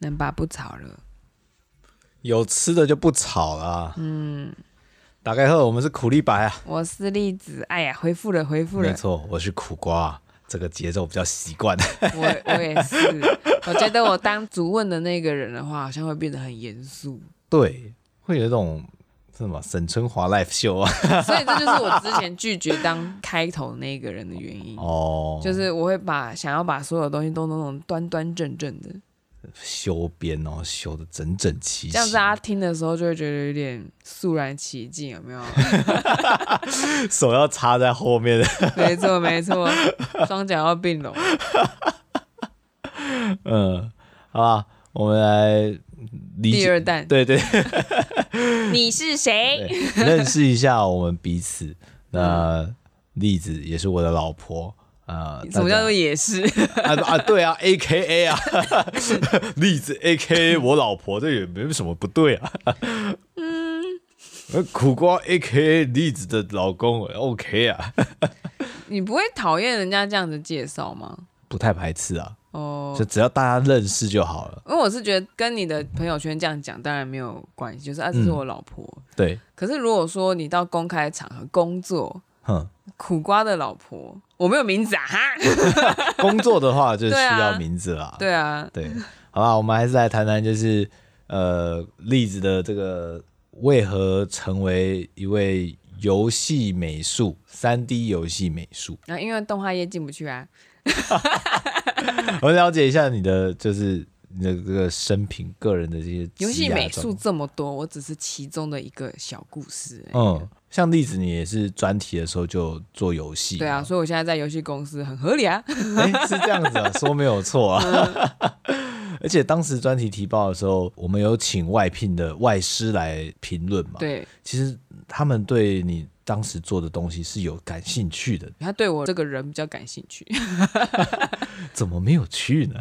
能吧？不吵了。有吃的就不吵了。嗯。打开后，我们是苦力白啊。我是栗子。哎呀，回复了，回复了。没错，我是苦瓜。这个节奏比较习惯。我我也是。我觉得我当主问的那个人的话，好像会变得很严肃。对，会有一种什么沈春华 live 秀啊。所以这就是我之前拒绝当开头那个人的原因。哦。就是我会把想要把所有东西都弄端正正的。修边哦，修的整整齐齐，这样子大家听的时候就会觉得有点肃然起敬，有没有？手要插在后面的，没错没错，双脚要并拢。嗯，好吧，我们来第二弹，对对，你是谁？认识一下我们彼此。那栗子也是我的老婆。啊，什么叫做也是啊啊，对啊，A K A 啊，例子 A K A 我老婆，这也没有什么不对啊。嗯，苦瓜 A K A 例子的老公，O K 啊。你不会讨厌人家这样子介绍吗？不太排斥啊。哦，就只要大家认识就好了。因为我是觉得跟你的朋友圈这样讲，当然没有关系，就是啊，这是我老婆。对。可是如果说你到公开场合工作，哼，苦瓜的老婆。我没有名字啊！哈，工作的话就需要名字啦。对啊，对，好吧，我们还是来谈谈，就是呃，栗子的这个为何成为一位游戏美术、三 D 游戏美术？啊，因为动画业进不去啊。我了解一下你的，就是。你的这个生平、个人的这些游戏美术这么多，我只是其中的一个小故事。嗯，像例子，你也是专题的时候就做游戏。对啊，所以我现在在游戏公司很合理啊。哎、欸，是这样子啊，说没有错啊。嗯、而且当时专题提报的时候，我们有请外聘的外师来评论嘛。对，其实他们对你当时做的东西是有感兴趣的。他对我这个人比较感兴趣。怎么没有去呢？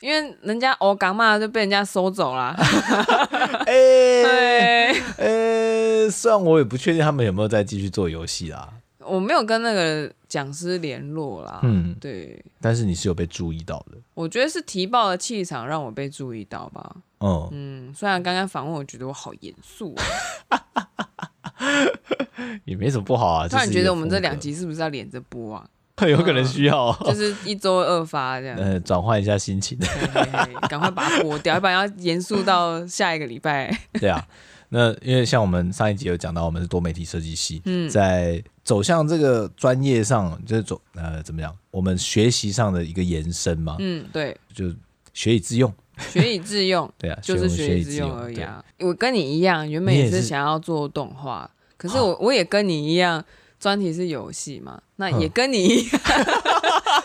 因为人家欧刚嘛就被人家收走了，哎、欸，哎、欸，虽然我也不确定他们有没有再继续做游戏啦，我没有跟那个讲师联络啦，嗯，对，但是你是有被注意到的，我觉得是提报的气场让我被注意到吧，嗯。嗯，虽然刚刚访问我觉得我好严肃，也没什么不好啊，突然觉得我们这两集是不是要连着播啊？有可能需要、哦嗯，就是一周二发这样。呃，转换一下心情，赶快把它播掉，要不然要严肃到下一个礼拜。对啊，那因为像我们上一集有讲到，我们是多媒体设计系，嗯，在走向这个专业上，就是走呃怎么样，我们学习上的一个延伸嘛。嗯，对，就学以致用，学以致用，对啊，就是学以致用而已啊。我跟你一样，原本也是想要做动画，可是我我也跟你一样。专题是游戏嘛？那也跟你一样，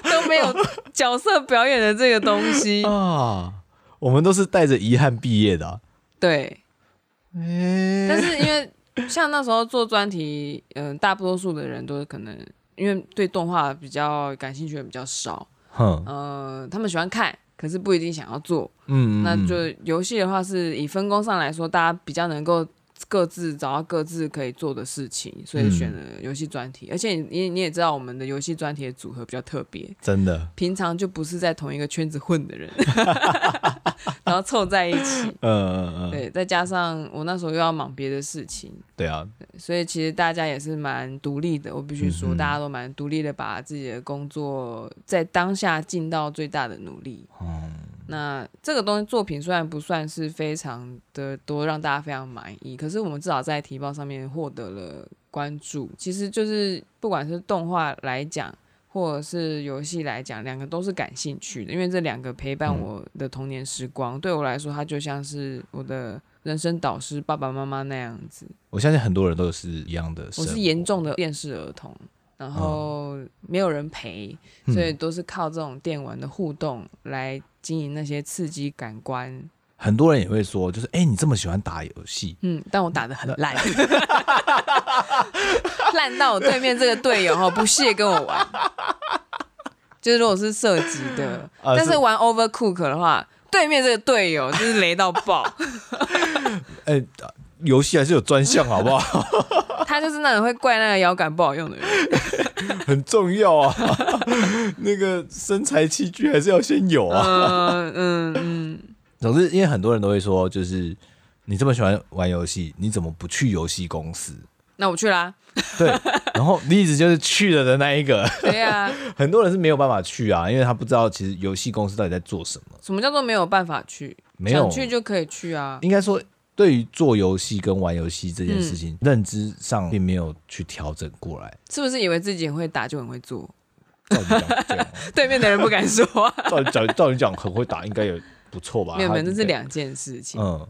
都没有角色表演的这个东西 啊。我们都是带着遗憾毕业的、啊。对，欸、但是因为像那时候做专题，嗯、呃，大多数的人都是可能因为对动画比较感兴趣的比较少，嗯、呃，他们喜欢看，可是不一定想要做。嗯，嗯，嗯，那就游戏的话，是以分工上来说，大家比较能够。各自找到各自可以做的事情，所以选了游戏专题。嗯、而且你你也知道，我们的游戏专题的组合比较特别，真的，平常就不是在同一个圈子混的人 然后凑在一起。嗯嗯嗯。对，再加上我那时候又要忙别的事情。对啊对。所以其实大家也是蛮独立的，我必须说，嗯、大家都蛮独立的，把自己的工作在当下尽到最大的努力。嗯。那这个东西作品虽然不算是非常的多，让大家非常满意，可是我们至少在提报上面获得了关注。其实就是不管是动画来讲，或者是游戏来讲，两个都是感兴趣的，因为这两个陪伴我的童年时光，嗯、对我来说，它就像是我的人生导师，爸爸妈妈那样子。我相信很多人都是一样的。我是严重的电视儿童，然后没有人陪，嗯、所以都是靠这种电玩的互动来。经营那些刺激感官，很多人也会说，就是哎、欸，你这么喜欢打游戏，嗯，但我打的很烂，烂到我对面这个队友哈不屑跟我玩，就是如果是射击的，啊、但是玩 Overcook 的话，对面这个队友就是雷到爆，哎、欸，游戏还是有专项好不好？他就是那种会怪那个摇杆不好用的人。很重要啊，那个身材器具还是要先有啊。嗯嗯嗯，总之，因为很多人都会说，就是你这么喜欢玩游戏，你怎么不去游戏公司？那我去啦。对，然后例子就是去了的那一个。对呀、啊，很多人是没有办法去啊，因为他不知道其实游戏公司到底在做什么。什么叫做没有办法去？没有去就可以去啊。应该说，对于做游戏跟玩游戏这件事情，嗯、认知上并没有去调整过来。是不是以为自己很会打就很会做？照你讲，对面的人不敢说。照你讲，照你讲，很会打应该也不错吧？没有，没有，这是两件事情。嗯。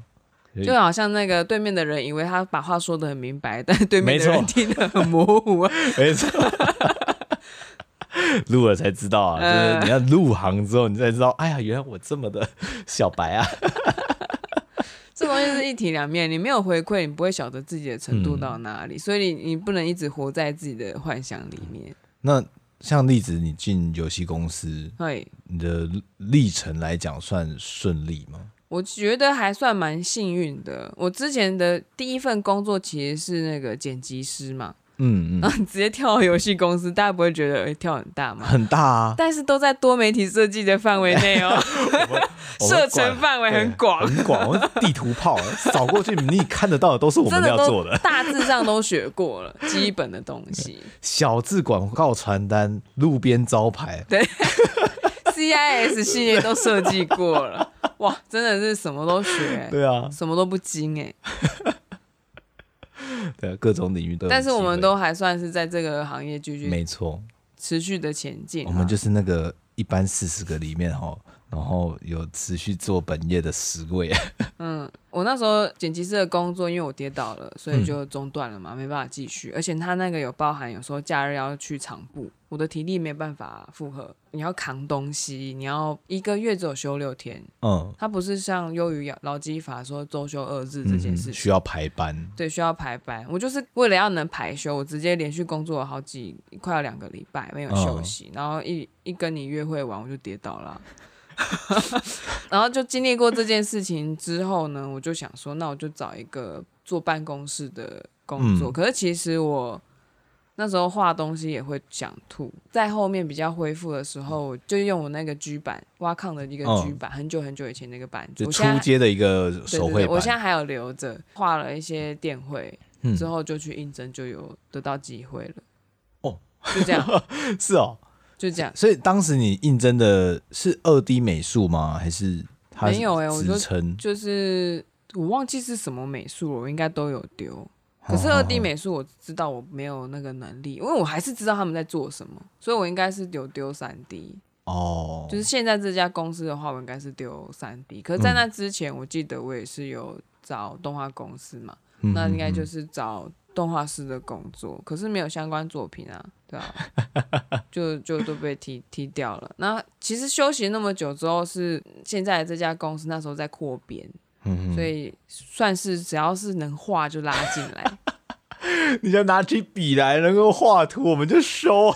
就好像那个对面的人以为他把话说的很明白，但对面的人听得很模糊啊。没错，录了才知道啊，就是你要入行之后，你才知道，哎呀，原来我这么的小白啊。这东西是一体两面，你没有回馈，你不会晓得自己的程度到哪里，嗯、所以你你不能一直活在自己的幻想里面。那像例子，你进游戏公司，对你的历程来讲，算顺利吗？我觉得还算蛮幸运的。我之前的第一份工作其实是那个剪辑师嘛，嗯嗯，然后直接跳到游戏公司，大家不会觉得哎、欸、跳很大吗？很大啊，但是都在多媒体设计的范围内哦，射程范围很广，很广。我地图炮，扫过去你看得到的都是我们要做的，大致上都学过了基本的东西。小字广告传单、路边招牌，对。CIS 系列都设计过了，哇，真的是什么都学，对啊，什么都不精哎，对啊，各种领域都。但是我们都还算是在这个行业继续，没错，持续的前进。我们就是那个一般四十个里面哈。然后有持续做本业的十位。嗯，我那时候剪辑师的工作，因为我跌倒了，所以就中断了嘛，嗯、没办法继续。而且他那个有包含有时候假日要去场部，我的体力没办法负荷。你要扛东西，你要一个月只有休六天。嗯，他不是像优于劳基法说周休二日这件事情，嗯，需要排班。对，需要排班。我就是为了要能排休，我直接连续工作了好几快要两个礼拜没有休息，嗯、然后一一跟你约会完我就跌倒了。然后就经历过这件事情之后呢，我就想说，那我就找一个坐办公室的工作。嗯、可是其实我那时候画东西也会想吐，在后面比较恢复的时候，就用我那个 G 板挖矿的一个 G 板，很久很久以前那个板，就出街的一个手绘板，我现在还有留着，画了一些电绘，之后就去应征，就有得到机会了。哦，就这样，是哦。就这样，所以当时你应征的是二 D 美术吗？还是他是没有哎、欸？我就称就是我忘记是什么美术了，我应该都有丢。可是二 D 美术我知道我没有那个能力，因为我还是知道他们在做什么，所以我应该是有丢三 D 哦。就是现在这家公司的话，我应该是丢三 D。可是，在那之前，我记得我也是有找动画公司嘛，嗯、那应该就是找。动画师的工作，可是没有相关作品啊，对啊，就就都被踢踢掉了。那其实休息那么久之后，是现在这家公司那时候在扩编，嗯、所以算是只要是能画就拉进来。你就拿起笔来能够画图，我们就收啊，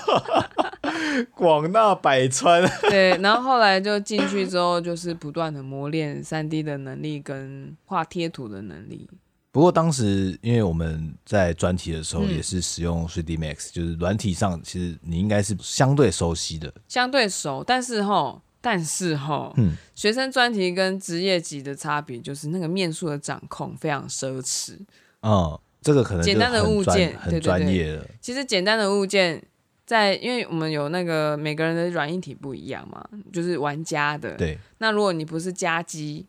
广纳百川。对，然后后来就进去之后，就是不断的磨练三 D 的能力跟画贴图的能力。不过当时，因为我们在专题的时候也是使用 3D Max，、嗯、就是软体上其实你应该是相对熟悉的，相对熟。但是齁，但是哈，嗯，学生专题跟职业级的差别就是那个面数的掌控非常奢侈。嗯，这个可能简单的物件很专业的。其实简单的物件在，因为我们有那个每个人的软硬体不一样嘛，就是玩家的。对。那如果你不是家机。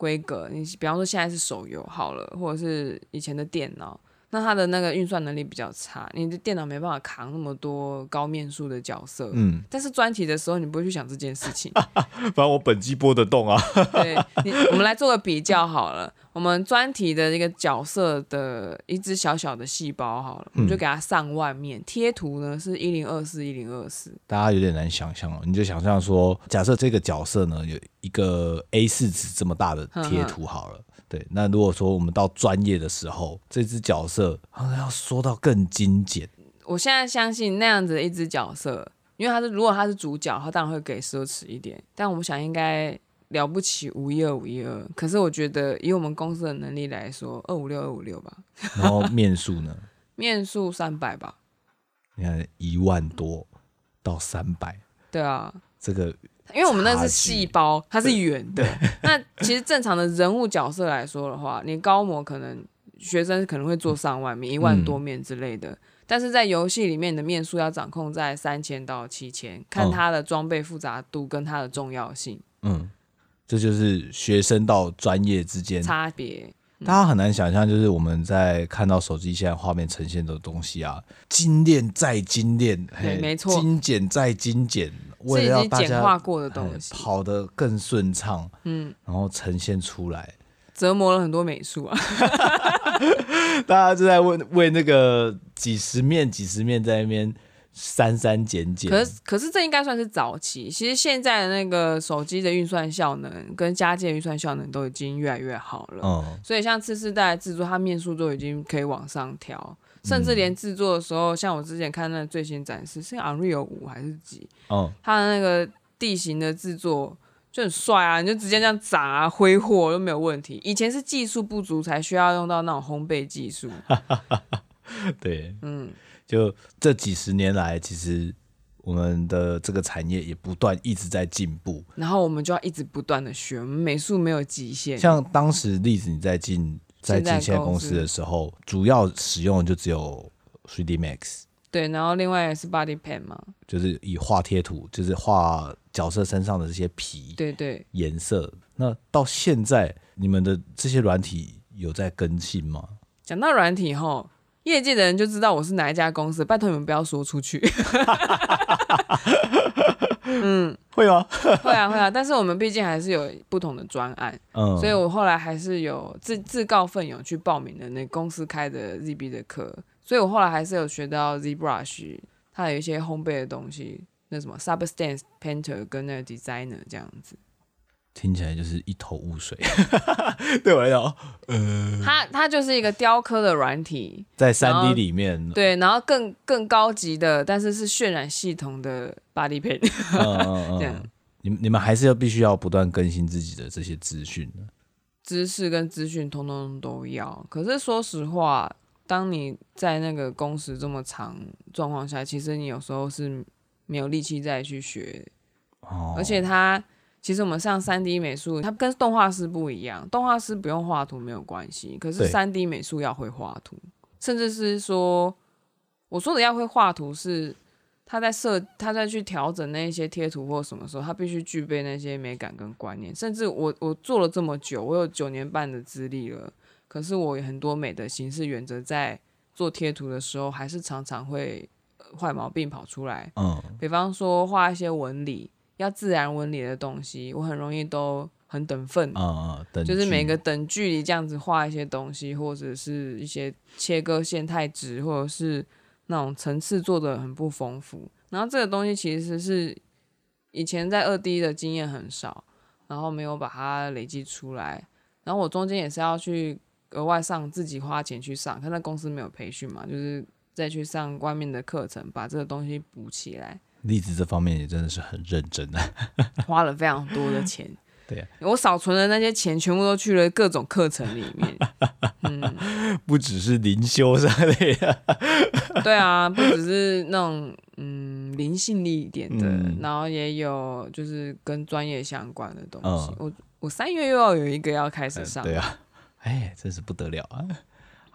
规格，你比方说现在是手游好了，或者是以前的电脑，那它的那个运算能力比较差，你的电脑没办法扛那么多高面数的角色。嗯，但是专题的时候你不会去想这件事情，反正我本机播得动啊。对，你我们来做个比较好了。我们专题的一个角色的一只小小的细胞好了，我们就给它上外面贴图呢，是一零二四一零二四，大家有点难想象哦。你就想象说，假设这个角色呢有一个 A 四纸这么大的贴图好了，呵呵对。那如果说我们到专业的时候，这只角色好像要说到更精简。我现在相信那样子的一只角色，因为他是如果他是主角，他当然会给奢侈一点。但我们想应该。了不起五一二五一二，可是我觉得以我们公司的能力来说，二五六二五六吧。然后面数呢？面数三百吧。你看一万多到三百，对啊，这个因为我们那是细胞，它是圆的。那其实正常的人物角色来说的话，你高模可能学生可能会做上万面、嗯、一万多面之类的，但是在游戏里面的面数要掌控在三千到七千，看它的装备复杂度跟它的重要性。嗯，这就是学生到专业之间差别。大家很难想象，就是我们在看到手机现在画面呈现的东西啊，精炼再精炼，对，没错，精简再精简，为了简化过的东西跑得更顺畅，嗯，然后呈现出来，折磨了很多美术啊。大家就在为为那个几十面几十面在那边。删删减减，可是可是这应该算是早期。其实现在的那个手机的运算效能跟家机的运算效能都已经越来越好了。嗯，所以像次世代的制作，它面数都已经可以往上调，甚至连制作的时候，像我之前看那个最新展示是 Unreal 五还是几？哦，它的那个地形的制作就很帅啊，你就直接这样砸啊挥霍都没有问题。以前是技术不足才需要用到那种烘焙技术。对，嗯。就这几十年来，其实我们的这个产业也不断一直在进步，然后我们就要一直不断的学。我们美术没有极限。像当时例子，你在进在进现在公司的时候，主要使用的就只有 3D Max。对，然后另外也是 Body Paint 嘛，就是以画贴图，就是画角色身上的这些皮，对对，颜色。那到现在，你们的这些软体有在更新吗？讲到软体齁。业界的人就知道我是哪一家公司，拜托你们不要说出去。嗯，会吗？会啊，会啊。但是我们毕竟还是有不同的专案，嗯，所以我后来还是有自自告奋勇去报名的那公司开的 ZB 的课，所以我后来还是有学到 ZBrush，它有一些烘焙的东西，那什么 Substance Painter 跟那个 Designer 这样子。听起来就是一头雾水，对我来讲，呃，它它就是一个雕刻的软体，在三 D 里面，对，然后更更高级的，但是是渲染系统的 Body Paint，嗯 嗯嗯，这样，你你们还是要必须要不断更新自己的这些资讯，知识跟资讯通通都要。可是说实话，当你在那个工时这么长状况下，其实你有时候是没有力气再去学，哦，而且它。其实我们上三 D 美术，它跟动画师不一样。动画师不用画图没有关系，可是三 D 美术要会画图，甚至是说，我说的要会画图是他在设，他在去调整那些贴图或什么时候，他必须具备那些美感跟观念。甚至我我做了这么久，我有九年半的资历了，可是我有很多美的形式原则，在做贴图的时候，还是常常会坏毛病跑出来。嗯，比方说画一些纹理。要自然纹理的东西，我很容易都很等分，嗯嗯，就是每个等距离这样子画一些东西，或者是一些切割线太直，或者是那种层次做的很不丰富。然后这个东西其实是以前在二 D 的经验很少，然后没有把它累积出来。然后我中间也是要去额外上自己花钱去上，看那公司没有培训嘛，就是再去上外面的课程，把这个东西补起来。例子这方面也真的是很认真的，花了非常多的钱。对啊，我少存的那些钱全部都去了各种课程里面。嗯，不只是灵修之类的。对啊，不只是那种嗯灵性力一点的，嗯，然后也有就是跟专业相关的东西。嗯，我我三月又要有一个要开始上。对啊，哎，真是不得了啊！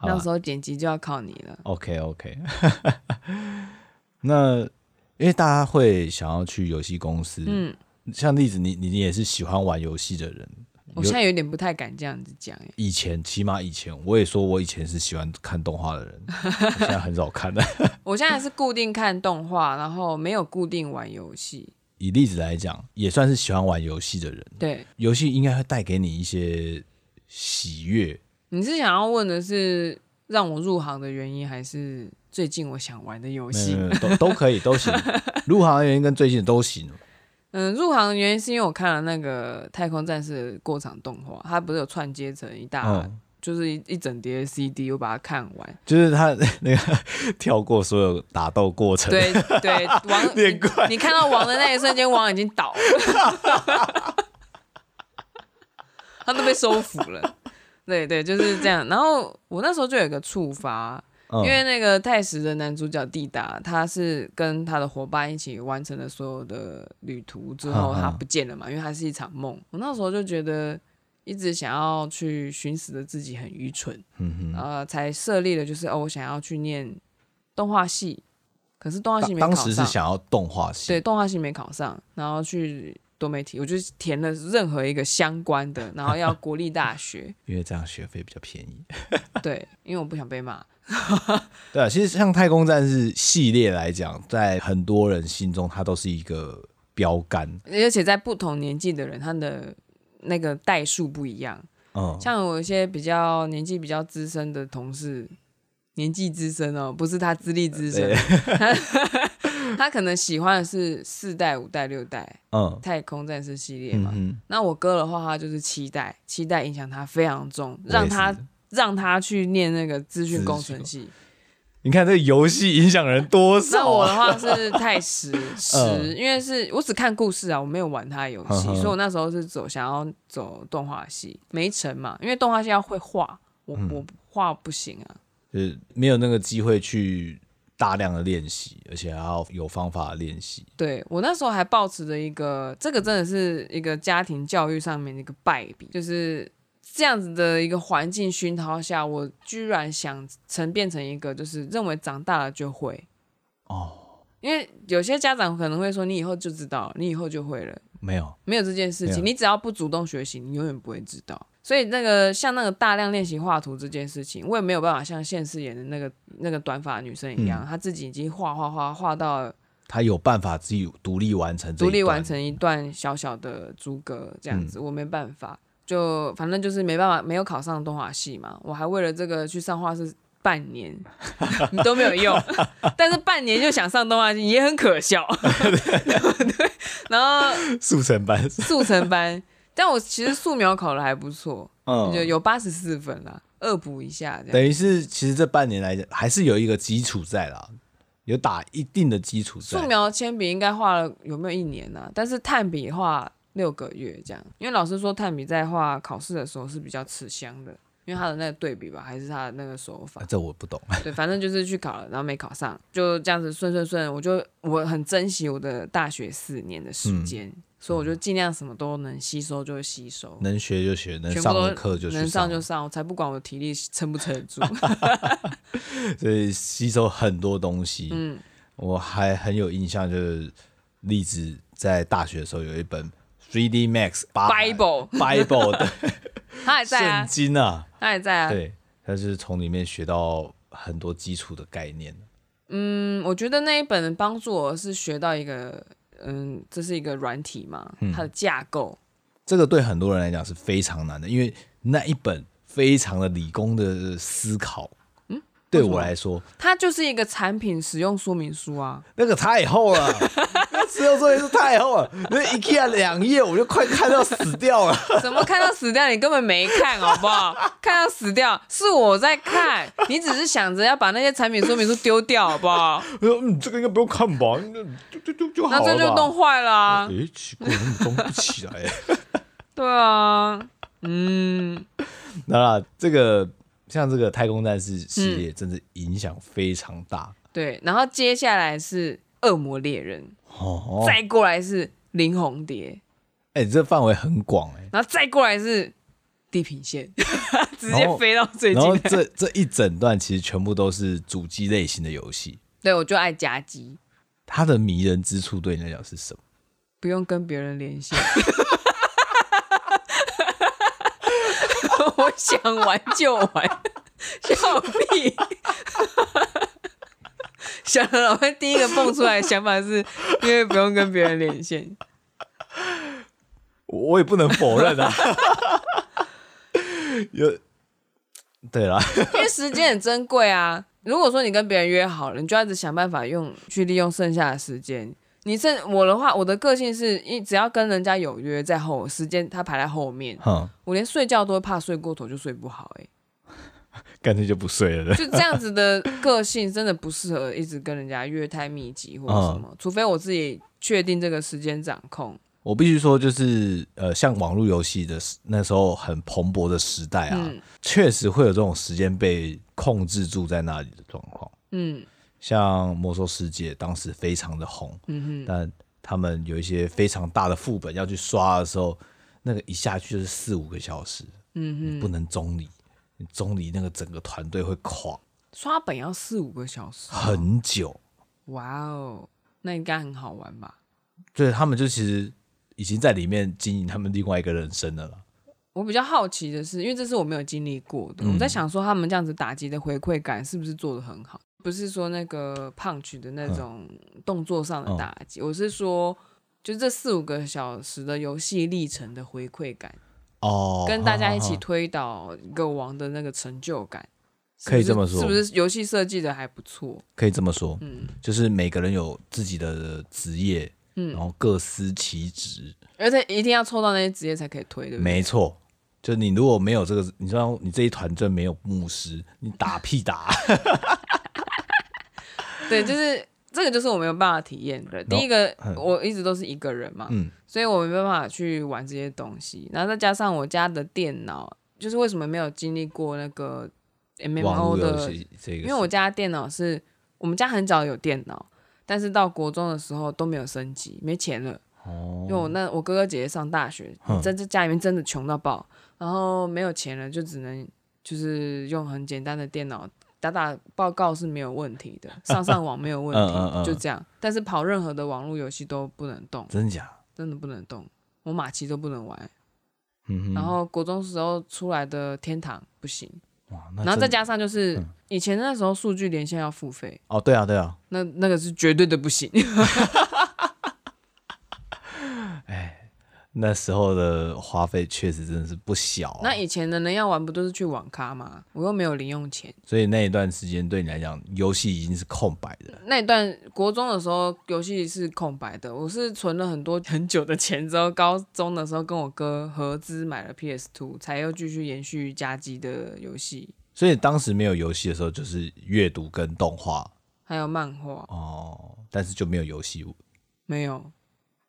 到时候剪辑就要靠你了。OK OK，那。因为大家会想要去游戏公司，嗯，像例子，你你你也是喜欢玩游戏的人，我现在有点不太敢这样子讲。以前起码以前，我也说我以前是喜欢看动画的人，我 现在很少看了。我现在是固定看动画，然后没有固定玩游戏。以例子来讲，也算是喜欢玩游戏的人。对，游戏应该会带给你一些喜悦。你是想要问的是让我入行的原因，还是？最近我想玩的游戏都都可以都行，入行的原因跟最近的都行。嗯，入行的原因是因为我看了那个《太空战士》的过场动画，它不是有串接成一大，嗯、就是一一整叠 CD，我把它看完。就是他那个跳过所有打斗过程，对对，王 你，你看到王的那一瞬间，王已经倒了，他都被收服了。对对，就是这样。然后我那时候就有一个触发。因为那个泰史的男主角蒂达，他是跟他的伙伴一起完成了所有的旅途之后，他不见了嘛，因为他是一场梦。我那时候就觉得，一直想要去寻死的自己很愚蠢，嗯哼，呃，才设立了就是哦，我想要去念动画系，可是动画系没考上。当时是想要动画系，对，动画系没考上，然后去。多媒体，我就填了任何一个相关的，然后要国立大学，因为这样学费比较便宜。对，因为我不想被骂。对啊，其实像《太空战士》系列来讲，在很多人心中，它都是一个标杆，而且在不同年纪的人，他的那个代数不一样。嗯，像我一些比较年纪比较资深的同事，年纪资深哦，不是他资历资深。他可能喜欢的是四代、五代、六代，嗯，太空战士系列嘛。嗯、那我哥的话，他就是七代，七代影响他非常重，让他让他去念那个资讯工程系。你看这个游戏影响人多少？那我的话是太实实，嗯、因为是我只看故事啊，我没有玩他的游戏，嗯、所以我那时候是走想要走动画系，没成嘛，因为动画系要会画，我、嗯、我画不行啊，就是没有那个机会去。大量的练习，而且还要有方法练习。对，我那时候还抱持着一个，这个真的是一个家庭教育上面的一个败笔，就是这样子的一个环境熏陶下，我居然想成变成一个，就是认为长大了就会哦。因为有些家长可能会说，你以后就知道，你以后就会了。没有，没有这件事情，你只要不主动学习，你永远不会知道。所以那个像那个大量练习画图这件事情，我也没有办法像现实演的那个那个短发女生一样，她、嗯、自己已经画画画画到，她有办法自己独立完成，独立完成一段小小的诸葛这样子，嗯、我没办法，就反正就是没办法，没有考上动画系嘛，我还为了这个去上画室半年，你都没有用，但是半年就想上动画系也很可笑，对，然后速成班，速成班。但我其实素描考的还不错，嗯，就有八十四分啦，恶补一下这样。等于是其实这半年来讲，还是有一个基础在啦，有打一定的基础在。素描铅笔应该画了有没有一年呢？啊？但是炭笔画六个月这样，因为老师说炭笔在画考试的时候是比较吃香的，因为他的那个对比吧，还是他的那个手法。这我不懂。对，反正就是去考了，然后没考上，就这样子顺顺顺。我就我很珍惜我的大学四年的时间。嗯所以我就尽量什么都能吸收就吸收，能学就学，能上课就能上就上，我才不管我体力撑不撑得住。所以吸收很多东西，嗯，我还很有印象，就是栗子在大学的时候有一本 Three D Max Bible Bible 的，他还在啊，圣经啊，他还在啊，对，他是从里面学到很多基础的概念。嗯，我觉得那一本帮助我是学到一个。嗯，这是一个软体嘛，它的架构，嗯，这个对很多人来讲是非常难的，因为那一本非常的理工的思考。嗯，对我来说，它就是一个产品使用说明书啊，那个太厚了。使用说明书太厚了，那 IKEA 两页我就快看到死掉了。怎么看到死掉？你根本没看好不好？看到死掉是我在看，你只是想着要把那些产品说明书丢掉好不好？我说嗯，这个应该不用看吧？就就就就好了。那这就弄坏了啊！哎，奇怪，怎么装不起来？对啊，嗯，那这个像这个太空战士系列，真的影响非常大。对，然后接下来是恶魔猎人。哦，再过来是林红蝶，哎、欸，这范围很广哎、欸。然后再过来是地平线，直接飞到最近。然后这这一整段其实全部都是主机类型的游戏。对，我就爱夹击。它的迷人之处对你来讲是什么？不用跟别人连线，我想玩就玩，笑屁。想了老第一个蹦出来的想法是 因为不用跟别人连线，我也不能否认啊。有，对啦，因为时间很珍贵啊。如果说你跟别人约好了，你就要一直想办法用去利用剩下的时间。你剩我的话，我的个性是一只要跟人家有约在后，时间他排在后面，哼我连睡觉都会怕睡过头就睡不好哎、欸。干脆就不睡了。就这样子的个性，真的不适合一直跟人家约太密集或者什么。嗯、除非我自己确定这个时间掌控，我必须说，就是呃，像网络游戏的那时候很蓬勃的时代啊，嗯、确实会有这种时间被控制住在那里的状况。嗯，像魔兽世界当时非常的红，嗯哼，但他们有一些非常大的副本要去刷的时候，那个一下去就是四五个小时，嗯哼，不能中离，你中离那个整个团队会垮。刷本要四五个小时，很久。哇哦，那应该很好玩吧？对，他们就其实。已经在里面经营他们另外一个人生了。我比较好奇的是，因为这是我没有经历过的，嗯、我在想说他们这样子打击的回馈感是不是做的很好？不是说那个 punch 的那种动作上的打击，嗯、我是说，就这四五个小时的游戏历程的回馈感哦，跟大家一起推倒一个王的那个成就感，可以这么说，是不是游戏设计的还不错？可以这么说，嗯，就是每个人有自己的职业。嗯，然后各司其职，而且一定要抽到那些职业才可以推，对不对？没错，就你如果没有这个，你知道你这一团队没有牧师，你打屁打。对，就是这个，就是我没有办法体验的。第一个，嗯、我一直都是一个人嘛，嗯，所以我没办法去玩这些东西。然后再加上我家的电脑，就是为什么没有经历过那个 MMO 的，因为我家电脑是我们家很早有电脑。但是到国中的时候都没有升级，没钱了。哦，因为我那我哥哥姐姐上大学，在这家里面真的穷到爆，然后没有钱了，就只能就是用很简单的电脑打打报告是没有问题的，上上网没有问题，嗯嗯嗯、就这样。但是跑任何的网络游戏都不能动，真假？真的不能动，我马奇都不能玩。嗯，然后国中时候出来的天堂不行。然后再加上就是以前那时候数据连线要付费哦，对啊对啊，那那个是绝对的不行。哎，那时候的花费确实真的是不小啊。那以前的人要玩不都是去网咖吗？我又没有零用钱，所以那一段时间对你来讲，游戏已经是空白的。那一段国中的时候，游戏是空白的。我是存了很多 很久的钱之后，高中的时候跟我哥合资买了 PS Two，才又继续延续加机的游戏。所以当时没有游戏的时候，就是阅读跟动画，还有漫画哦。但是就没有游戏，没有，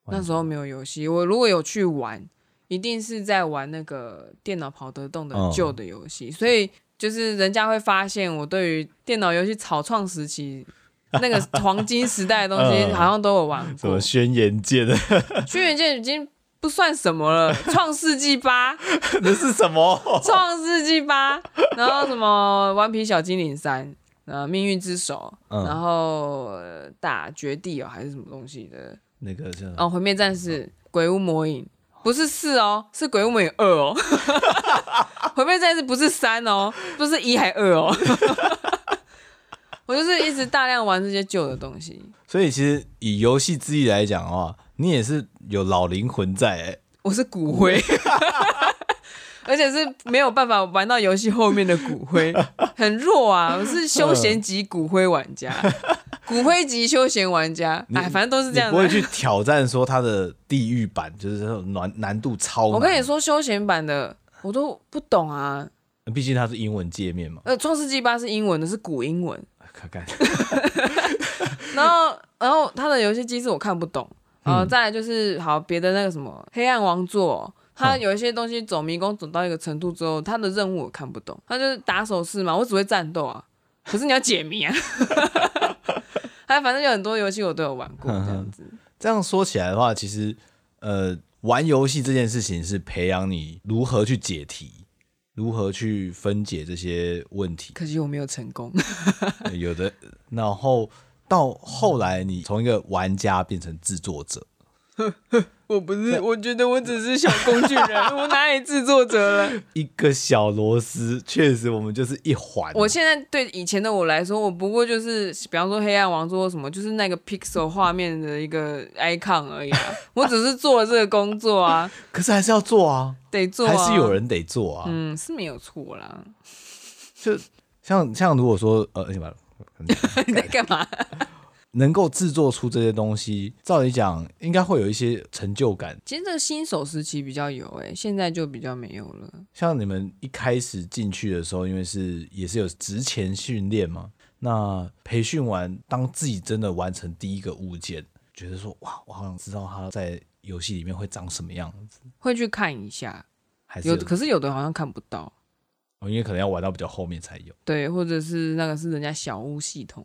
那时候没有游戏。我如果有去玩，一定是在玩那个电脑跑得动的旧的游戏。哦、所以就是人家会发现我对于电脑游戏草创时期那个 黄金时代的东西，好像都有玩过。什么轩辕剑？轩辕剑已经。不算什么了，《创世纪八》那是什么？《创世纪八》，然后什么《顽皮小精灵三》，呃，《命运之手》，嗯，然后打绝地哦，还是什么东西的？那个叫哦，《毁灭战士》《鬼屋魔影》不是四哦，是《鬼屋魔影二》哦，《毁灭战士》不是三哦，不是一还二哦。我就是一直大量玩这些旧的东西，所以其实以游戏之意来讲的话，你也是有老灵魂在哎、欸，我是骨灰，而且是没有办法玩到游戏后面的骨灰，很弱啊！我是休闲级骨灰玩家，骨灰级休闲玩家，哎，反正都是这样。不会去挑战说它的地狱版，就是那种难难度超难。我跟你说，休闲版的我都不懂啊，毕竟它是英文界面嘛。呃，《创世纪八》是英文的，是古英文。看看，然后，然后它的游戏机制我看不懂，然后再来就是好别的那个什么黑暗王座，他有一些东西走迷宫走到一个程度之后，他的任务我看不懂，他就是打手势嘛，我只会战斗啊，可是你要解谜啊，还反正有很多游戏我都有玩过这样子。这样说起来的话，其实呃，玩游戏这件事情是培养你如何去解题。如何去分解这些问题？可惜我没有成功。有的，然后到后来，你从一个玩家变成制作者。我不是，我觉得我只是小工具人，我哪里制作者了？一个小螺丝，确实我们就是一环。我现在对以前的我来说，我不过就是，比方说黑暗王座什么，就是那个 pixel 画面的一个 icon 而已啊。我只是做了这个工作啊，可是还是要做啊，得做啊，还是有人得做啊。嗯，是没有错啦。就像像如果说呃？你在干嘛？能够制作出这些东西，照理讲应该会有一些成就感。其实这个新手时期比较有诶，现在就比较没有了。像你们一开始进去的时候，因为是也是有职前训练嘛，那培训完，当自己真的完成第一个物件，觉得说哇，我好想知道它在游戏里面会长什么样子？会去看一下，还是有，有？可是有的好像看不到，哦，因为可能要玩到比较后面才有。对，或者是那个是人家小屋系统，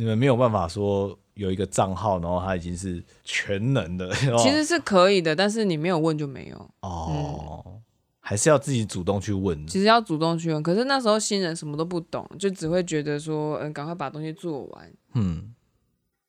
你们没有办法说有一个账号，然后它已经是全能的。其实是可以的，但是你没有问就没有哦。嗯还是要自己主动去问。其实要主动去问，可是那时候新人什么都不懂，就只会觉得说，嗯，赶快把东西做完，嗯，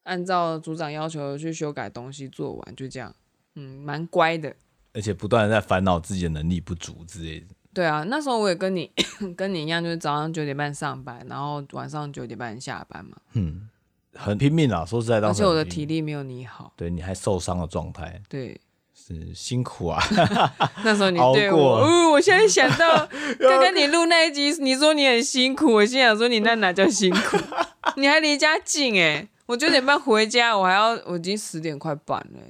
按照组长要求去修改东西做完，就这样，嗯，蛮乖的。而且不断的在烦恼自己的能力不足之类的。对啊，那时候我也跟你 跟你一样，就是早上九点半上班，然后晚上九点半下班嘛。嗯，很拼命啊，说实在的。而且我的体力没有你好。对，你还受伤的状态。对。是辛苦啊！那时候你对我，哦，我现在想到 刚刚你录那一集，你说你很辛苦，我心想说你那哪叫辛苦？你还离家近哎，我九点半回家，我还要我已经十点快半了，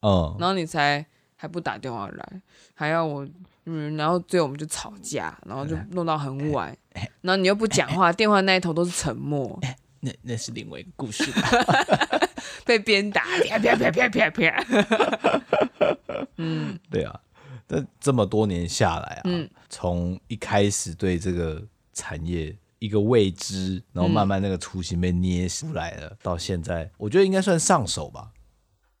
嗯，然后你才还不打电话来，还要我嗯，然后最后我们就吵架，然后就弄到很晚，然后你又不讲话，电话那一头都是沉默，那那是另外一个故事。被鞭打，啪啪啪啪啪啪。嗯，对啊，这这么多年下来啊，嗯、从一开始对这个产业一个未知，然后慢慢那个雏形被捏出来了，嗯、到现在，我觉得应该算上手吧。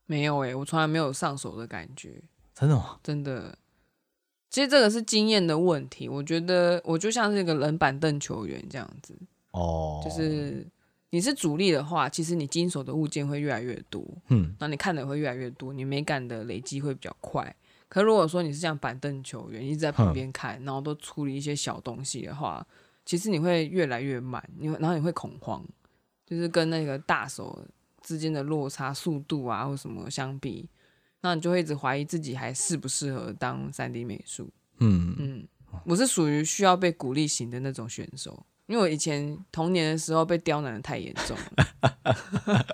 没有哎、欸，我从来没有上手的感觉。真的吗？真的。其实这个是经验的问题，我觉得我就像是一个冷板凳球员这样子。哦，就是。你是主力的话，其实你经手的物件会越来越多，嗯，那你看的会越来越多，你美感的累积会比较快。可如果说你是像板凳球员，一直在旁边看，然后都处理一些小东西的话，其实你会越来越慢，你然后你会恐慌，就是跟那个大手之间的落差速度啊或什么相比，那你就会一直怀疑自己还适不适合当三 D 美术。嗯嗯，我是属于需要被鼓励型的那种选手。因为我以前童年的时候被刁难的太严重了。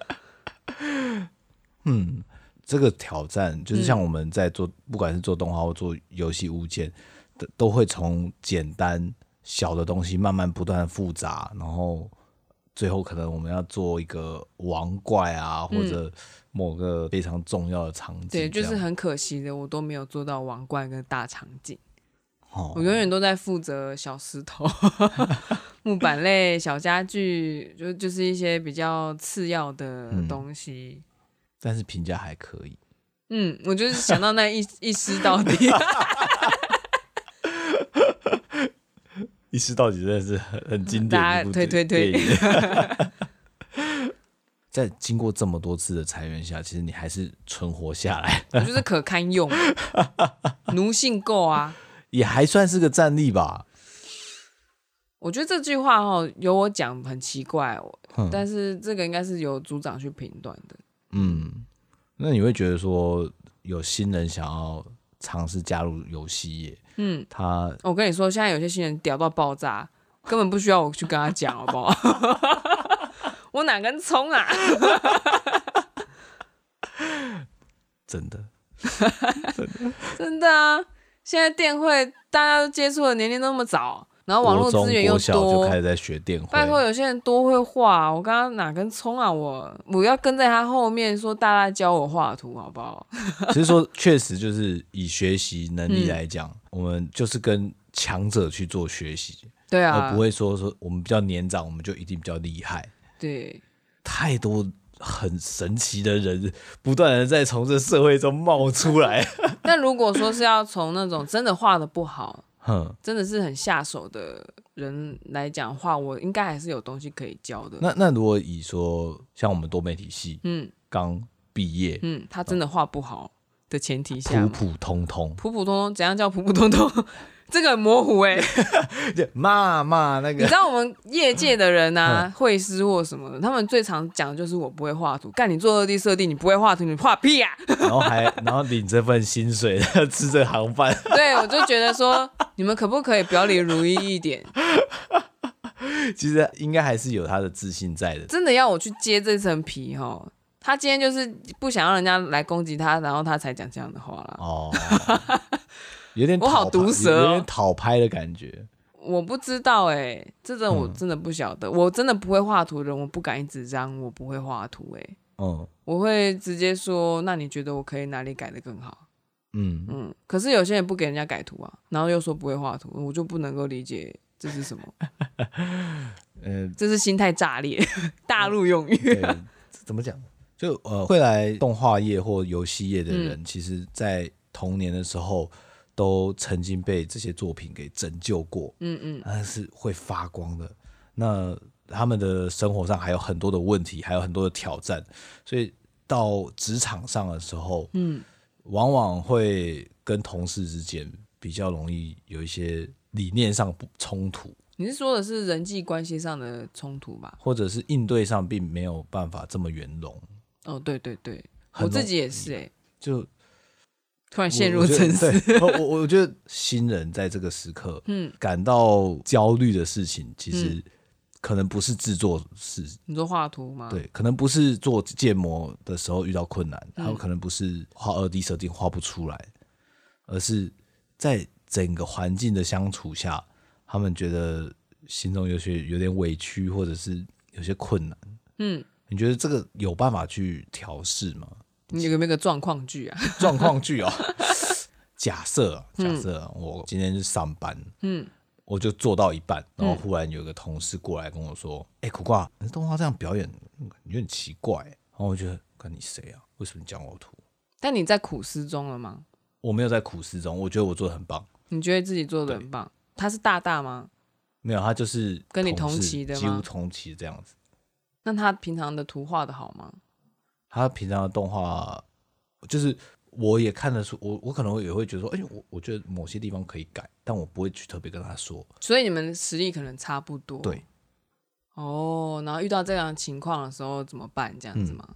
嗯，这个挑战就是像我们在做，嗯、不管是做动画或做游戏物件，都都会从简单小的东西慢慢不断复杂，然后最后可能我们要做一个王怪啊，或者某个非常重要的场景。对，就是很可惜的，我都没有做到王怪跟大场景。哦、我永远都在负责小石头。木板类小家具，就就是一些比较次要的东西，嗯、但是评价还可以。嗯，我就是想到那一 一尸到底，一尸到底真的是很很经典的。推推推，在经过这么多次的裁员下，其实你还是存活下来，我就是可堪用，奴性够啊，也还算是个战力吧。我觉得这句话哦，由我讲很奇怪哦，嗯、但是这个应该是由组长去评断的。嗯，那你会觉得说有新人想要尝试加入游戏业，嗯，他，我跟你说，现在有些新人屌到爆炸，根本不需要我去跟他讲，好不好？我哪根葱啊？真的，真的，真的啊！现在电会大家都接触的年龄那么早。然后网络资源又多，就开始在学电绘。拜托，有些人多会画，我刚刚哪根葱啊？我我要跟在他后面说，大大教我画图，好不好？其实说，确实就是以学习能力来讲，嗯、我们就是跟强者去做学习，对啊，而不会说说我们比较年长，我们就一定比较厉害。对，太多很神奇的人，不断的在从这社会中冒出来。那如果说是要从那种真的画的不好。哼，真的是很下手的人来讲话，我应该还是有东西可以教的。那那如果以说像我们多媒体系，嗯，刚毕业，嗯，他真的画不好的前提下，普普通通，普普通通，怎样叫普普通通？这个很模糊哎、欸，骂骂那个，你知道我们业界的人啊，绘师或什么的，他们最常讲的就是我不会画图。干你做二 D 设定，你不会画图，你画屁呀、啊！然后还 然后领这份薪水，吃这行饭。对，我就觉得说，你们可不可以表里如一一点？其实应该还是有他的自信在的。真的要我去揭这层皮哈？他今天就是不想让人家来攻击他，然后他才讲这样的话啦。哦。有点我好毒舌、哦，有点讨拍的感觉。我不知道哎、欸，这种我真的不晓得。嗯、我真的不会画图的人，我不敢一直让我不会画图哎、欸。嗯，我会直接说，那你觉得我可以哪里改的更好？嗯嗯。可是有些人不给人家改图啊，然后又说不会画图，我就不能够理解这是什么。呃，这是心态炸裂，大陆用语、啊。怎么讲？就呃，会来动画业或游戏业的人，嗯、其实，在童年的时候，都曾经被这些作品给拯救过。嗯嗯，但是会发光的。那他们的生活上还有很多的问题，还有很多的挑战，所以到职场上的时候，嗯，往往会跟同事之间比较容易有一些理念上不冲突。你是说的是人际关系上的冲突吧？或者是应对上并没有办法这么圆融？哦，对对对，我自己也是哎、欸，就突然陷入沉思。我我我觉得新人在这个时刻，嗯，感到焦虑的事情，其实可能不是制作事。你说画图吗？对，可能不是做建模的时候遇到困难，还有可能不是画二 D 设定画不出来，而是在整个环境的相处下。他们觉得心中有些有点委屈，或者是有些困难。嗯，你觉得这个有办法去调试吗？你有没有个状况剧啊？状况剧哦！假设假设我今天是上班，嗯，我就做到一半，然后忽然有个同事过来跟我说：“哎、嗯，苦瓜，你动画这样表演有点奇怪。”然后我觉得，看你谁啊？为什么你讲我图？但你在苦思中了吗？我没有在苦思中，我觉得我做的很棒。你觉得自己做的很棒？他是大大吗？没有，他就是跟你同期的吗？几乎同期这样子。那他平常的图画的好吗？他平常的动画，就是我也看得出，我我可能也会觉得说，哎、欸，我我觉得某些地方可以改，但我不会去特别跟他说。所以你们实力可能差不多。对。哦，然后遇到这样的情况的时候怎么办？这样子吗？嗯、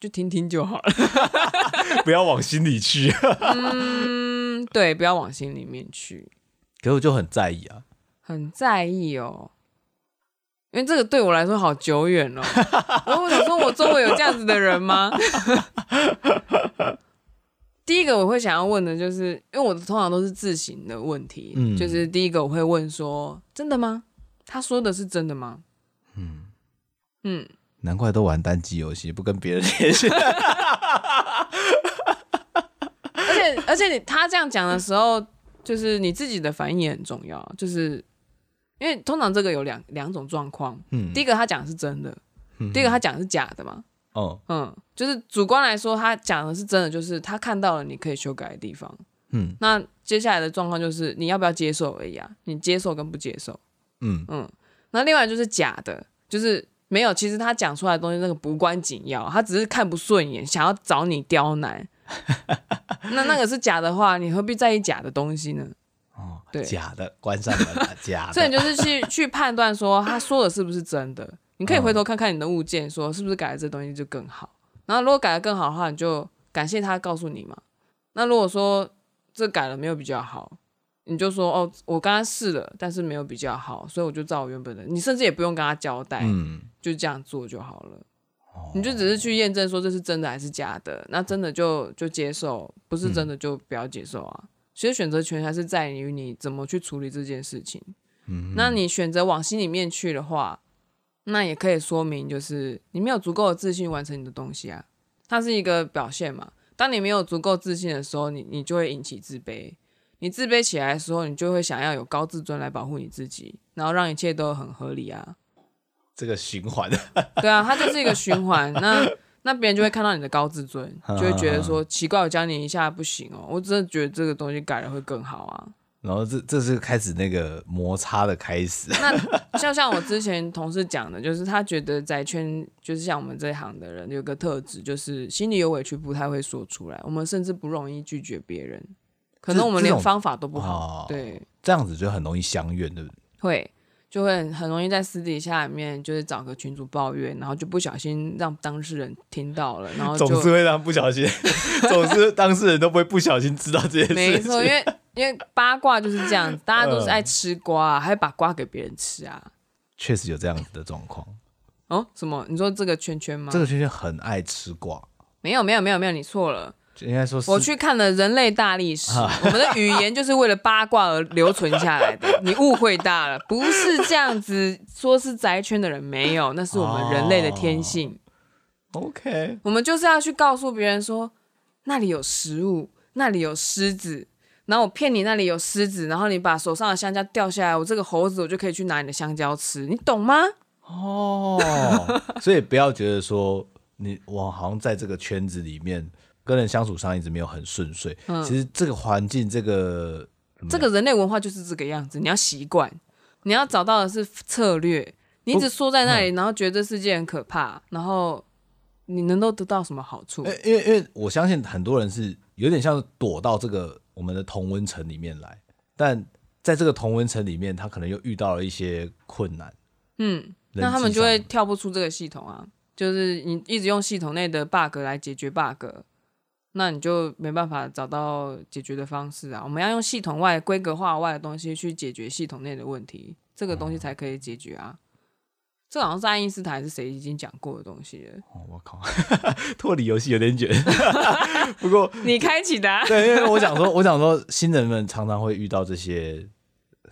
就听听就好了 不要往心里去。嗯。对，不要往心里面去。可是我就很在意啊，很在意哦，因为这个对我来说好久远了。然后我想说，我周围有这样子的人吗？第一个我会想要问的就是，因为我通常都是自行的问题，嗯，就是第一个我会问说：真的吗？他说的是真的吗？嗯嗯，难怪都玩单机游戏，不跟别人联系。而且而且你他这样讲的时候，就是你自己的反应也很重要，就是因为通常这个有两两种状况，嗯，第一个他讲的是真的，嗯、第一个他讲的是假的嘛，哦，嗯，就是主观来说他讲的是真的，就是他看到了你可以修改的地方，嗯，那接下来的状况就是你要不要接受而已啊，你接受跟不接受，嗯。嗯，那另外就是假的，就是没有，其实他讲出来的东西那个无关紧要，他只是看不顺眼，想要找你刁难。那那个是假的话，你何必在意假的东西呢？哦，对，假的，关上门了，假的。所以你就是去去判断说他说的是不是真的。你可以回头看看你的物件，说是不是改了这东西就更好。然后如果改的更好的话，你就感谢他告诉你嘛。那如果说这改了没有比较好，你就说哦，我刚刚试了，但是没有比较好，所以我就照我原本的。你甚至也不用跟他交代，嗯，就这样做就好了。你就只是去验证说这是真的还是假的，那真的就就接受，不是真的就不要接受啊。嗯、其实选择权还是在于你怎么去处理这件事情。嗯，那你选择往心里面去的话，那也可以说明就是你没有足够的自信完成你的东西啊，它是一个表现嘛。当你没有足够自信的时候，你你就会引起自卑。你自卑起来的时候，你就会想要有高自尊来保护你自己，然后让一切都很合理啊。这个循环，对啊，它就是一个循环。那那别人就会看到你的高自尊，就会觉得说奇怪，我教你一下不行哦，我真的觉得这个东西改了会更好啊。然后这这是开始那个摩擦的开始。那像像我之前同事讲的，就是他觉得在圈，就是像我们这一行的人，有个特质，就是心里有委屈不太会说出来。我们甚至不容易拒绝别人，可能我们连方法都不好。对，这样子就很容易相怨，对不对？会。就会很很容易在私底下里面，就是找个群主抱怨，然后就不小心让当事人听到了，然后总是会让不小心，总是当事人都不会不小心知道这件事。没错，因为 因为八卦就是这样，大家都是爱吃瓜，还会把瓜给别人吃啊。确实有这样子的状况。哦，什么？你说这个圈圈吗？这个圈圈很爱吃瓜。没有，没有，没有，没有，你错了。应该说是，我去看了人类大历史，我们的语言就是为了八卦而留存下来的。你误会大了，不是这样子。说是宅圈的人没有，那是我们人类的天性。OK，我们就是要去告诉别人说，那里有食物，那里有狮子，然后我骗你那里有狮子，然后你把手上的香蕉掉下来，我这个猴子我就可以去拿你的香蕉吃，你懂吗？哦，所以不要觉得说你我好像在这个圈子里面跟人相处上一直没有很顺遂，嗯、其实这个环境这个这个人类文化就是这个样子，你要习惯，你要找到的是策略，你一直缩在那里，嗯、然后觉得这世界很可怕，然后。你能够得到什么好处？因为因为我相信很多人是有点像躲到这个我们的同温层里面来，但在这个同温层里面，他可能又遇到了一些困难。嗯，那他们就会跳不出这个系统啊，就是你一直用系统内的 bug 来解决 bug，那你就没办法找到解决的方式啊。我们要用系统外规格化外的东西去解决系统内的问题，这个东西才可以解决啊。这好像是爱因斯坦还是谁已经讲过的东西了。哦，我靠，脱离游戏有点卷。不过 你开启的、啊。对，因为我想说，我想说，新人们常常会遇到这些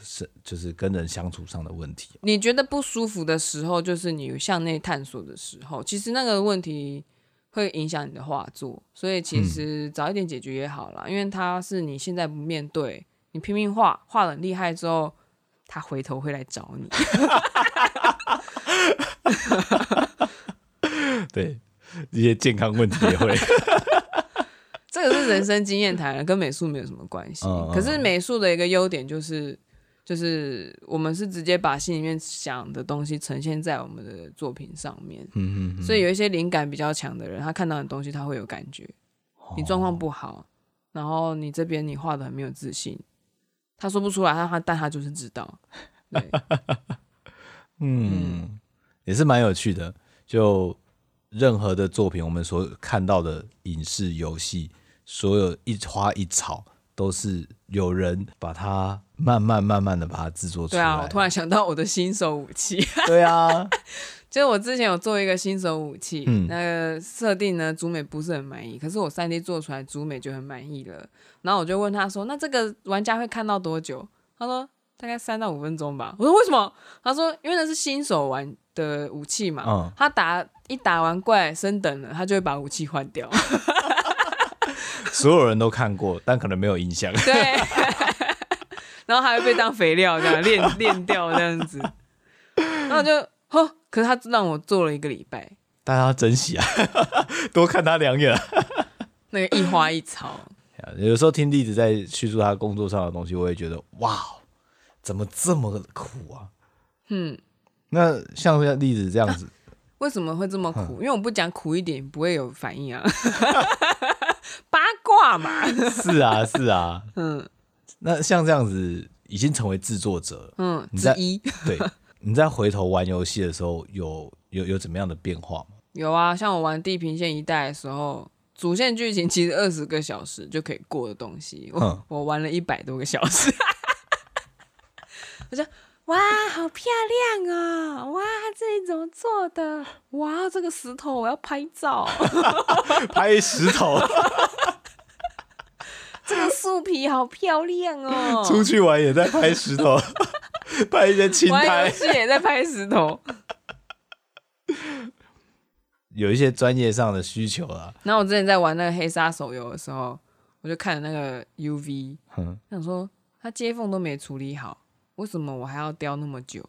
是就是跟人相处上的问题。你觉得不舒服的时候，就是你向内探索的时候。其实那个问题会影响你的画作，所以其实早一点解决也好了。嗯、因为他是你现在不面对，你拼命画画得很厉害之后，他回头会来找你。对，一些健康问题也会。这个是人生经验谈，跟美术没有什么关系。嗯、可是美术的一个优点就是，就是我们是直接把心里面想的东西呈现在我们的作品上面。嗯嗯。所以有一些灵感比较强的人，他看到的东西他会有感觉。你状况不好，然后你这边你画的很没有自信，他说不出来，他他但他就是知道。对。嗯，也是蛮有趣的。就任何的作品，我们所看到的影视、游戏，所有一花一草，都是有人把它慢慢、慢慢的把它制作出来。对啊，我突然想到我的新手武器。对啊，就是我之前有做一个新手武器，嗯、那个设定呢，竹美不是很满意，可是我三 D 做出来，竹美就很满意了。然后我就问他说：“那这个玩家会看到多久？”他说。大概三到五分钟吧。我说为什么？他说因为那是新手玩的武器嘛。嗯。他打一打完怪升等了，他就会把武器换掉。所有人都看过，但可能没有印象。对。然后还会被当肥料这样 练练掉这样子。然后就呵，可是他让我做了一个礼拜。大家要珍惜啊，多看他两眼。那个一花一草。有时候听栗子在叙述他工作上的东西，我也觉得哇。怎么这么苦啊？嗯，那像像例子这样子，啊，为什么会这么苦？嗯，因为我不讲苦一点，不会有反应啊。八卦嘛。是啊，是啊。嗯，那像这样子已经成为制作者，嗯，你在一 对，你在回头玩游戏的时候有，有有有怎么样的变化吗？有啊，像我玩《地平线一代》的时候，主线剧情其实二十个小时就可以过的东西，我，嗯，我玩了一百多个小时。我说哇，好漂亮啊、哦！哇，这里怎么做的？哇，这个石头我要拍照，拍石头。这个树皮好漂亮哦！出去玩也在拍石头，拍一些青苔。玩游戏也在拍石头，有一些专业上的需求啊。然后我之前在玩那个黑沙手游的时候，我就看了那个 UV，嗯想说它接缝都没处理好。为什么我还要雕那么久？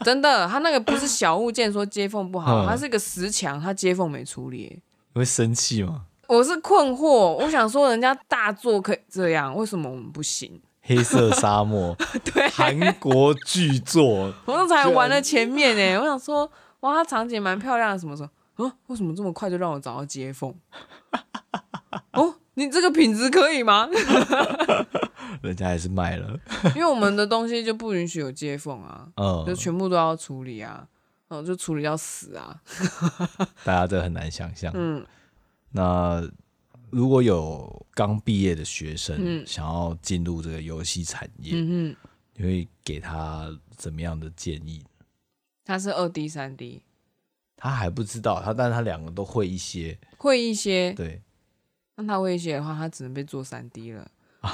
真的，它那个不是小物件，说接缝不好，它是个石墙，它接缝没处理。你会生气吗？我是困惑，我想说人家大作可以这样，为什么我们不行？黑色沙漠，对，韩国巨作，我刚才玩了前面呢，我想说，哇，它场景蛮漂亮的，什么时候？啊，为什么这么快就让我找到接缝？哦，你这个品质可以吗？人家还是卖了，因为我们的东西就不允许有接缝啊，嗯，就全部都要处理啊，嗯，就处理到死啊，大家这很难想象。嗯，那如果有刚毕业的学生想要进入这个游戏产业，嗯嗯，你会给他怎么样的建议？他是二 D、三 D，他还不知道，他但是他两个都会一些，会一些，对，那他会一些的话，他只能被做三 D 了。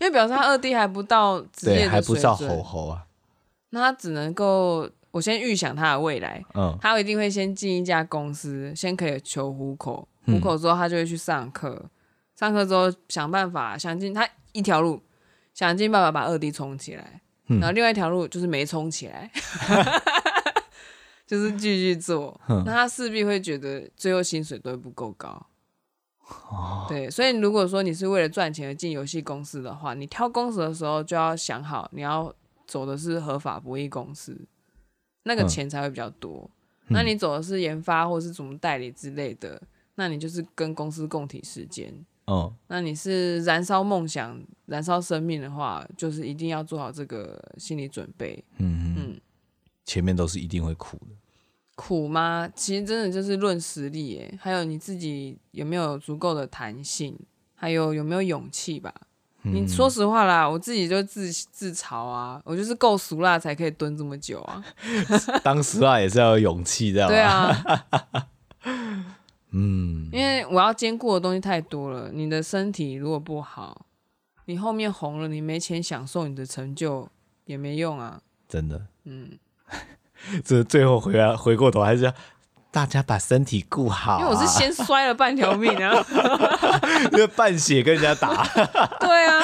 因为表示他二 D 还不到职业还不到吼吼啊。那他只能够，我我先预想他的未来，嗯，他一定会先进一家公司，先可以求糊口，糊口之后他就会去上课，嗯、上课之后想办法想尽他一条路，想尽办法把二 D 冲起来，嗯、然后另外一条路就是没冲起来，就是继续做，嗯、那他势必会觉得最后薪水都不够高。哦，对，所以如果说你是为了赚钱而进游戏公司的话，你挑公司的时候就要想好，你要走的是合法博弈公司，那个钱才会比较多。嗯、那你走的是研发或是什么代理之类的，那你就是跟公司共体时间。哦，那你是燃烧梦想、燃烧生命的话，就是一定要做好这个心理准备。嗯哼嗯，前面都是一定会苦的。苦吗？其实真的就是论实力耶，还有你自己有没有足够的弹性，还有有没有勇气吧。嗯、你说实话啦，我自己就自自嘲啊，我就是够俗辣才可以蹲这么久啊。当时啊也是要有勇气，这样。对啊。嗯，因为我要兼顾的东西太多了。你的身体如果不好，你后面红了，你没钱享受你的成就也没用啊。真的。嗯。这最后回来回过头还是要大家把身体顾好，啊，因为我是先摔了半条命啊，因为半血跟人家打。对啊，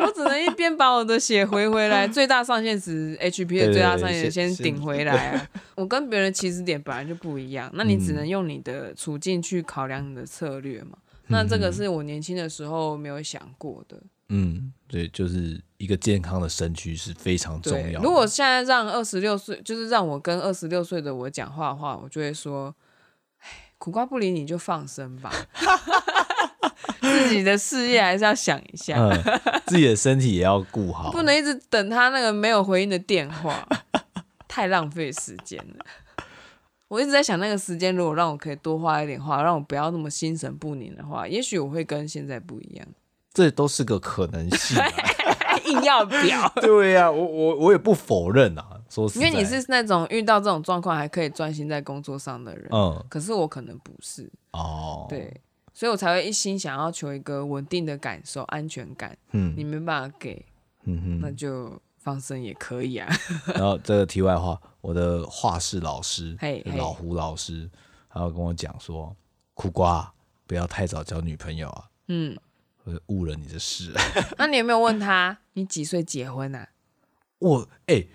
我只能一边把我的血回回来，最大上限值 HP 的最大上限先顶回来啊。我跟别人起始点本来就不一样，那你只能用你的处境去考量你的策略嘛。嗯、那这个是我年轻的时候没有想过的。嗯，对，就是一个健康的身躯是非常重要的。如果现在让二十六岁，就是让我跟二十六岁的我讲话的话，我就会说：“苦瓜不理你就放生吧，自己的事业还是要想一下，嗯、自己的身体也要顾好，不能一直等他那个没有回应的电话，太浪费时间了。我一直在想，那个时间如果让我可以多花一点话，让我不要那么心神不宁的话，也许我会跟现在不一样。”这都是个可能性，啊，硬要表。对呀，啊，我我我也不否认啊。说实，因为你是那种遇到这种状况还可以专心在工作上的人，嗯，可是我可能不是哦。对，所以我才会一心想要求一个稳定的感受、安全感。嗯，你没办法给，嗯哼，那就放生也可以啊。然后这个题外话，我的画室老师，嘿，老胡老师，还要跟我讲说，苦瓜不要太早交女朋友啊。嗯。我误了你的事。那你有没有问他你几岁结婚啊？我哎、欸，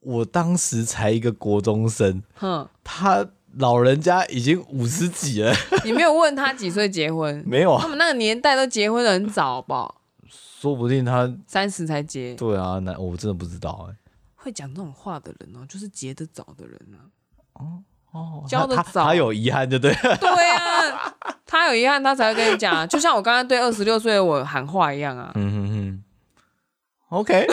我当时才一个国中生，哼，他老人家已经五十几了。你没有问他几岁结婚？没有啊，他们那个年代都结婚的很早吧？说不定他三十才结。对啊，那我真的不知道哎、欸。会讲这种话的人哦，就是结得早的人啊。哦。哦，教的早他，他有遗憾就对了。对啊，他有遗憾，他才会跟你讲，就像我刚刚对二十六岁的我喊话一样啊。嗯哼哼。OK，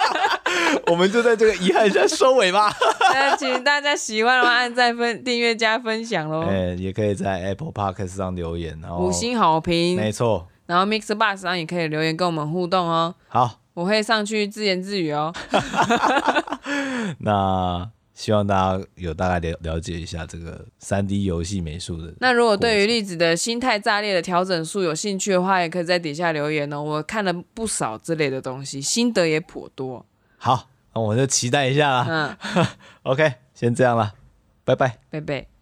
我们就在这个遗憾下收尾吧。那请大家喜欢的话，按赞、分订阅、加分享喽。哎，也可以在 Apple Podcast 上留言，然后五星好评，没错。然后 MixerBox 上也可以留言跟我们互动哦。好，我会上去自言自语哦。那。希望大家有大概了了解一下这个三 D 游戏美术的。那如果对于栗子的心态炸裂的调整术有兴趣的话，也可以在底下留言哦。我看了不少之类的东西，心得也颇多。好，那我就期待一下啦。嗯，OK，先这样啦，拜拜，拜拜。